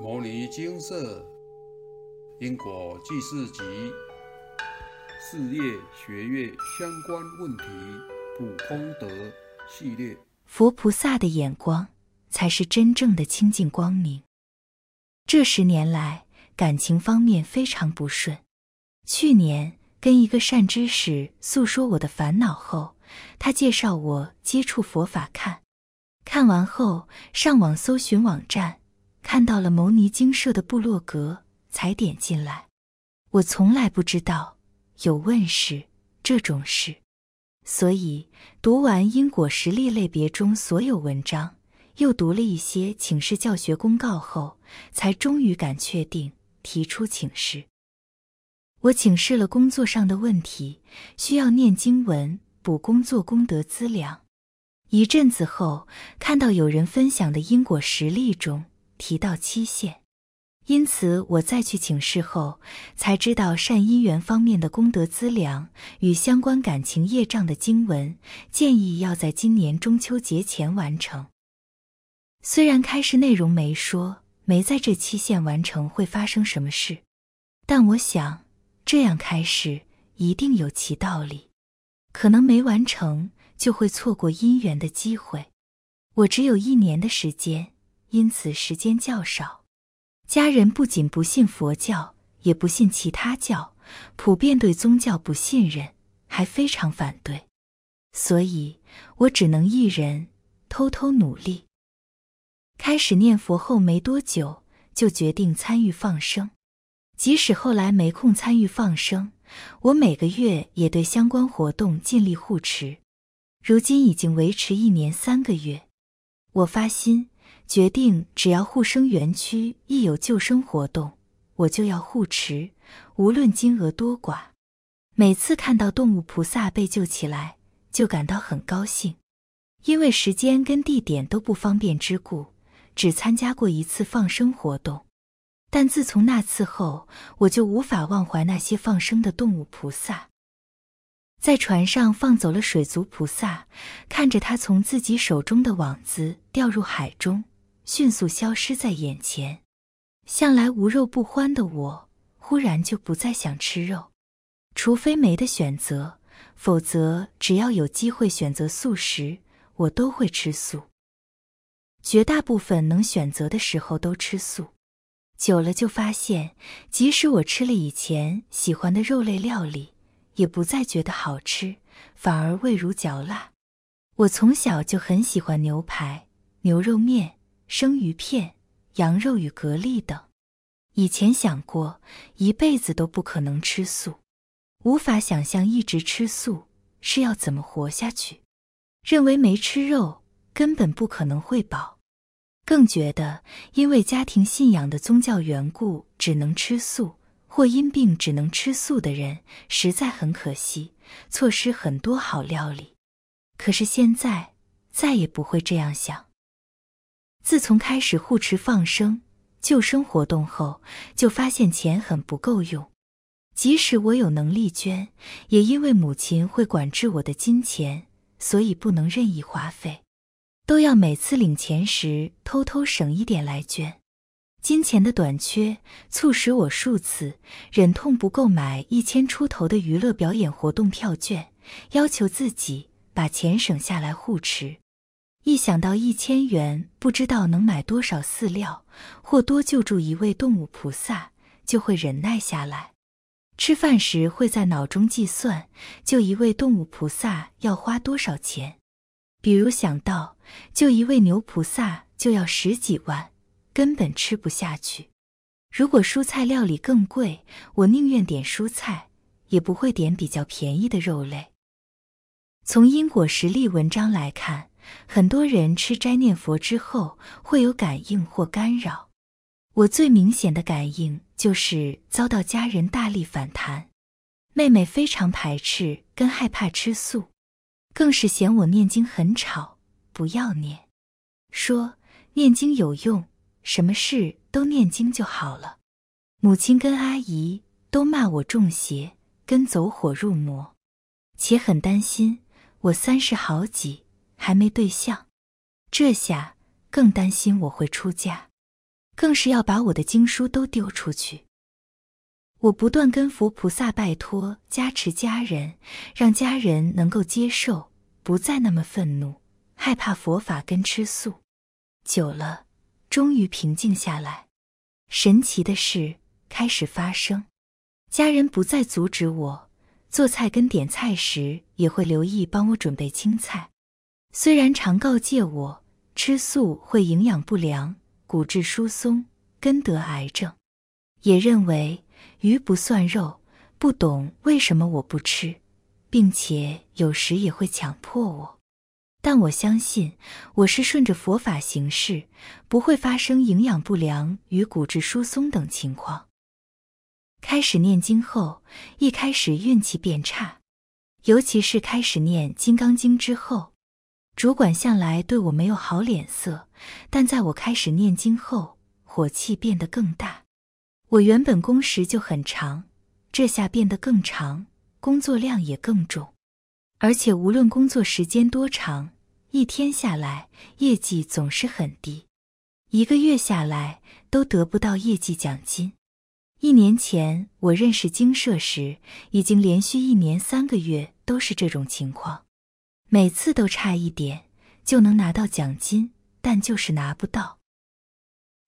《摩尼经色因果记事集》事业学业相关问题普空德系列。佛菩萨的眼光才是真正的清净光明。这十年来，感情方面非常不顺。去年跟一个善知识诉说我的烦恼后，他介绍我接触佛法看。看完后，上网搜寻网站，看到了牟尼精舍的部落格，才点进来。我从来不知道有问世这种事，所以读完因果实例类别中所有文章，又读了一些请示教学公告后，才终于敢确定提出请示。我请示了工作上的问题，需要念经文补工作功德资粮。一阵子后，看到有人分享的因果实例中提到期限，因此我再去请示后，才知道善因缘方面的功德资粮与相关感情业障的经文，建议要在今年中秋节前完成。虽然开示内容没说没在这期限完成会发生什么事，但我想这样开示一定有其道理，可能没完成。就会错过姻缘的机会。我只有一年的时间，因此时间较少。家人不仅不信佛教，也不信其他教，普遍对宗教不信任，还非常反对。所以我只能一人偷偷努力。开始念佛后没多久，就决定参与放生。即使后来没空参与放生，我每个月也对相关活动尽力护持。如今已经维持一年三个月，我发心决定，只要护生园区一有救生活动，我就要护持，无论金额多寡。每次看到动物菩萨被救起来，就感到很高兴。因为时间跟地点都不方便之故，只参加过一次放生活动。但自从那次后，我就无法忘怀那些放生的动物菩萨。在船上放走了水族菩萨，看着他从自己手中的网子掉入海中，迅速消失在眼前。向来无肉不欢的我，忽然就不再想吃肉，除非没得选择，否则只要有机会选择素食，我都会吃素。绝大部分能选择的时候都吃素，久了就发现，即使我吃了以前喜欢的肉类料理。也不再觉得好吃，反而味如嚼蜡。我从小就很喜欢牛排、牛肉面、生鱼片、羊肉与蛤蜊等。以前想过一辈子都不可能吃素，无法想象一直吃素是要怎么活下去。认为没吃肉根本不可能会饱，更觉得因为家庭信仰的宗教缘故只能吃素。或因病只能吃素的人，实在很可惜，错失很多好料理。可是现在再也不会这样想。自从开始护持放生、救生活动后，就发现钱很不够用。即使我有能力捐，也因为母亲会管制我的金钱，所以不能任意花费，都要每次领钱时偷偷省一点来捐。金钱的短缺促使我数次忍痛不购买一千出头的娱乐表演活动票券，要求自己把钱省下来护持。一想到一千元不知道能买多少饲料或多救助一位动物菩萨，就会忍耐下来。吃饭时会在脑中计算救一位动物菩萨要花多少钱，比如想到救一位牛菩萨就要十几万。根本吃不下去。如果蔬菜料理更贵，我宁愿点蔬菜，也不会点比较便宜的肉类。从因果实例文章来看，很多人吃斋念佛之后会有感应或干扰。我最明显的感应就是遭到家人大力反弹，妹妹非常排斥跟害怕吃素，更是嫌我念经很吵，不要念，说念经有用。什么事都念经就好了。母亲跟阿姨都骂我中邪，跟走火入魔，且很担心我三十好几还没对象，这下更担心我会出家。更是要把我的经书都丢出去。我不断跟佛菩萨拜托加持家人，让家人能够接受，不再那么愤怒、害怕佛法跟吃素。久了，终于平静下来。神奇的事开始发生，家人不再阻止我做菜跟点菜时，也会留意帮我准备青菜。虽然常告诫我吃素会营养不良、骨质疏松、根得癌症，也认为。鱼不算肉，不懂为什么我不吃，并且有时也会强迫我。但我相信我是顺着佛法行事，不会发生营养不良与骨质疏松等情况。开始念经后，一开始运气变差，尤其是开始念《金刚经》之后，主管向来对我没有好脸色，但在我开始念经后，火气变得更大。我原本工时就很长，这下变得更长，工作量也更重，而且无论工作时间多长，一天下来业绩总是很低，一个月下来都得不到业绩奖金。一年前我认识精舍时，已经连续一年三个月都是这种情况，每次都差一点就能拿到奖金，但就是拿不到。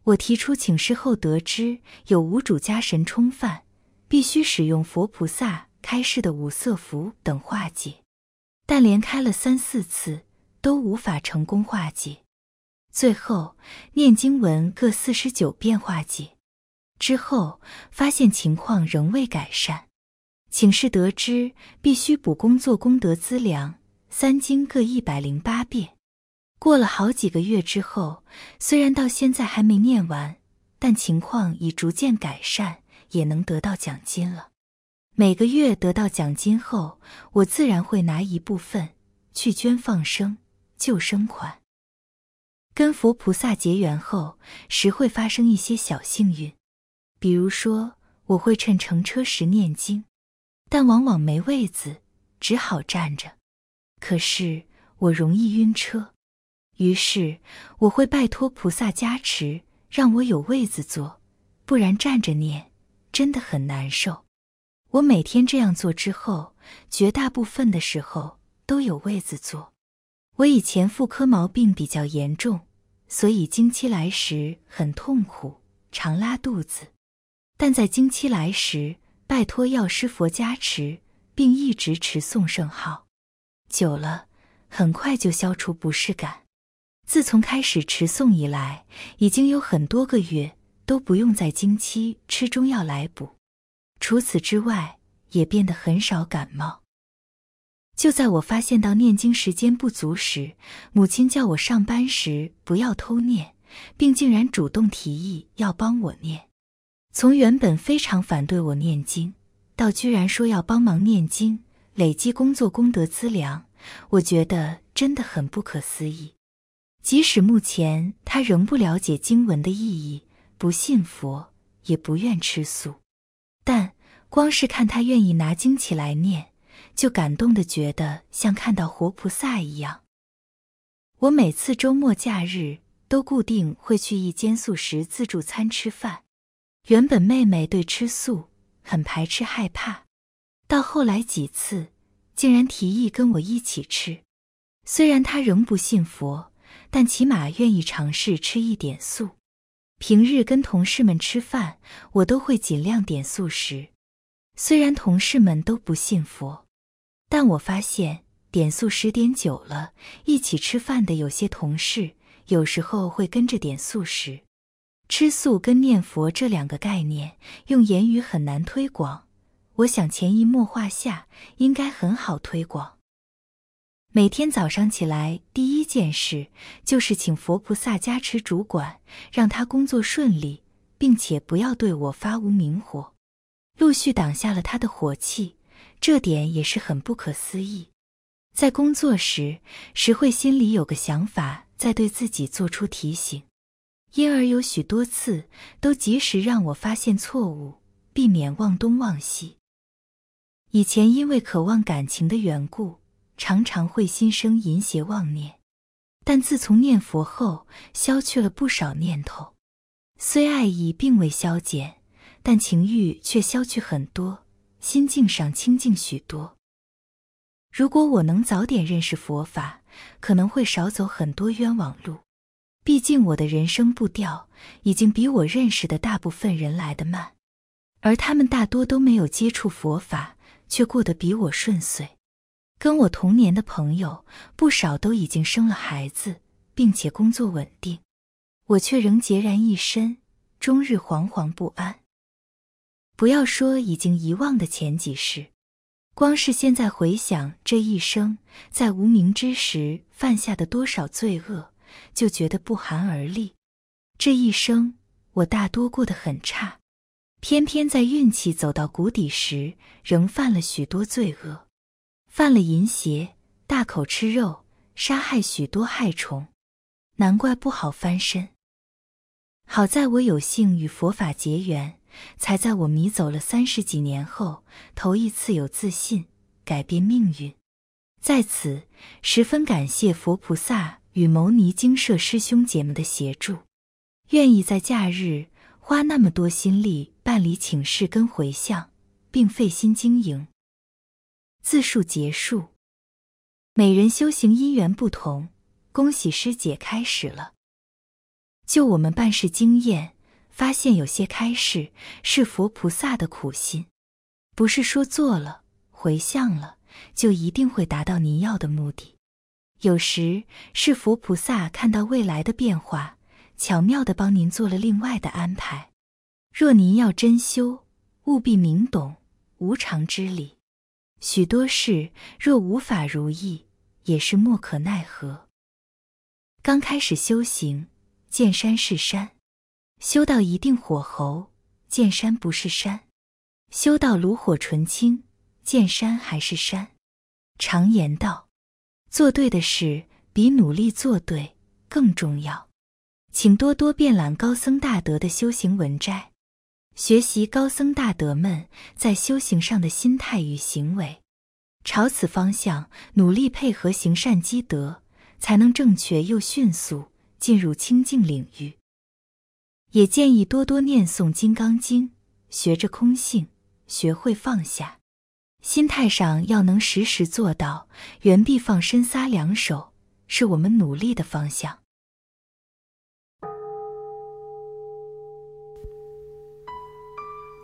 我提出请示后，得知有五主家神冲犯，必须使用佛菩萨开示的五色符等化解，但连开了三四次都无法成功化解。最后念经文各四十九遍化解之后，发现情况仍未改善，请示得知必须补工作功德资粮三经各一百零八遍。过了好几个月之后，虽然到现在还没念完，但情况已逐渐改善，也能得到奖金了。每个月得到奖金后，我自然会拿一部分去捐放生救生款。跟佛菩萨结缘后，时会发生一些小幸运，比如说我会趁乘车时念经，但往往没位子，只好站着。可是我容易晕车。于是我会拜托菩萨加持，让我有位子坐，不然站着念真的很难受。我每天这样做之后，绝大部分的时候都有位子坐。我以前妇科毛病比较严重，所以经期来时很痛苦，常拉肚子。但在经期来时，拜托药师佛加持，并一直持诵圣号，久了很快就消除不适感。自从开始持诵以来，已经有很多个月都不用在经期吃中药来补。除此之外，也变得很少感冒。就在我发现到念经时间不足时，母亲叫我上班时不要偷念，并竟然主动提议要帮我念。从原本非常反对我念经，到居然说要帮忙念经，累积工作功德资粮，我觉得真的很不可思议。即使目前他仍不了解经文的意义，不信佛，也不愿吃素，但光是看他愿意拿经起来念，就感动的觉得像看到活菩萨一样。我每次周末假日都固定会去一间素食自助餐吃饭。原本妹妹对吃素很排斥害怕，到后来几次竟然提议跟我一起吃。虽然他仍不信佛。但起码愿意尝试吃一点素。平日跟同事们吃饭，我都会尽量点素食。虽然同事们都不信佛，但我发现点素食点久了，一起吃饭的有些同事有时候会跟着点素食。吃素跟念佛这两个概念，用言语很难推广。我想潜移默化下，应该很好推广。每天早上起来，第一件事就是请佛菩萨加持主管，让他工作顺利，并且不要对我发无明火，陆续挡下了他的火气。这点也是很不可思议。在工作时，时会心里有个想法，在对自己做出提醒，因而有许多次都及时让我发现错误，避免忘东忘西。以前因为渴望感情的缘故。常常会心生淫邪妄念，但自从念佛后，消去了不少念头。虽爱意并未消减，但情欲却消去很多，心境上清净许多。如果我能早点认识佛法，可能会少走很多冤枉路。毕竟我的人生步调已经比我认识的大部分人来得慢，而他们大多都没有接触佛法，却过得比我顺遂。跟我同年的朋友，不少都已经生了孩子，并且工作稳定。我却仍孑然一身，终日惶惶不安。不要说已经遗忘的前几世，光是现在回想这一生，在无名之时犯下的多少罪恶，就觉得不寒而栗。这一生我大多过得很差，偏偏在运气走到谷底时，仍犯了许多罪恶，犯了淫邪，大口吃肉，杀害许多害虫，难怪不好翻身。好在我有幸与佛法结缘，才在我迷走了三十几年后，头一次有自信改变命运。在此，十分感谢佛菩萨与牟尼精舍师兄姐们的协助，愿意在假日花那么多心力办理请示跟回向，并费心经营。自述结束。每人修行因缘不同，恭喜师姐开始了。就我们办事经验，发现有些开示是佛菩萨的苦心，不是说做了回向了就一定会达到您要的目的。有时是佛菩萨看到未来的变化，巧妙的帮您做了另外的安排。若您要真修，务必明懂无常之理。许多事若无法如意，也是莫可奈何。刚开始修行。见山是山，修到一定火候，见山不是山；修到炉火纯青，见山还是山。常言道，做对的事比努力做对更重要。请多多遍览高僧大德的修行文摘，学习高僧大德们在修行上的心态与行为，朝此方向努力配合行善积德，才能正确又迅速。进入清净领域，也建议多多念诵《金刚经》，学着空性，学会放下。心态上要能时时做到原地放身撒两手，是我们努力的方向。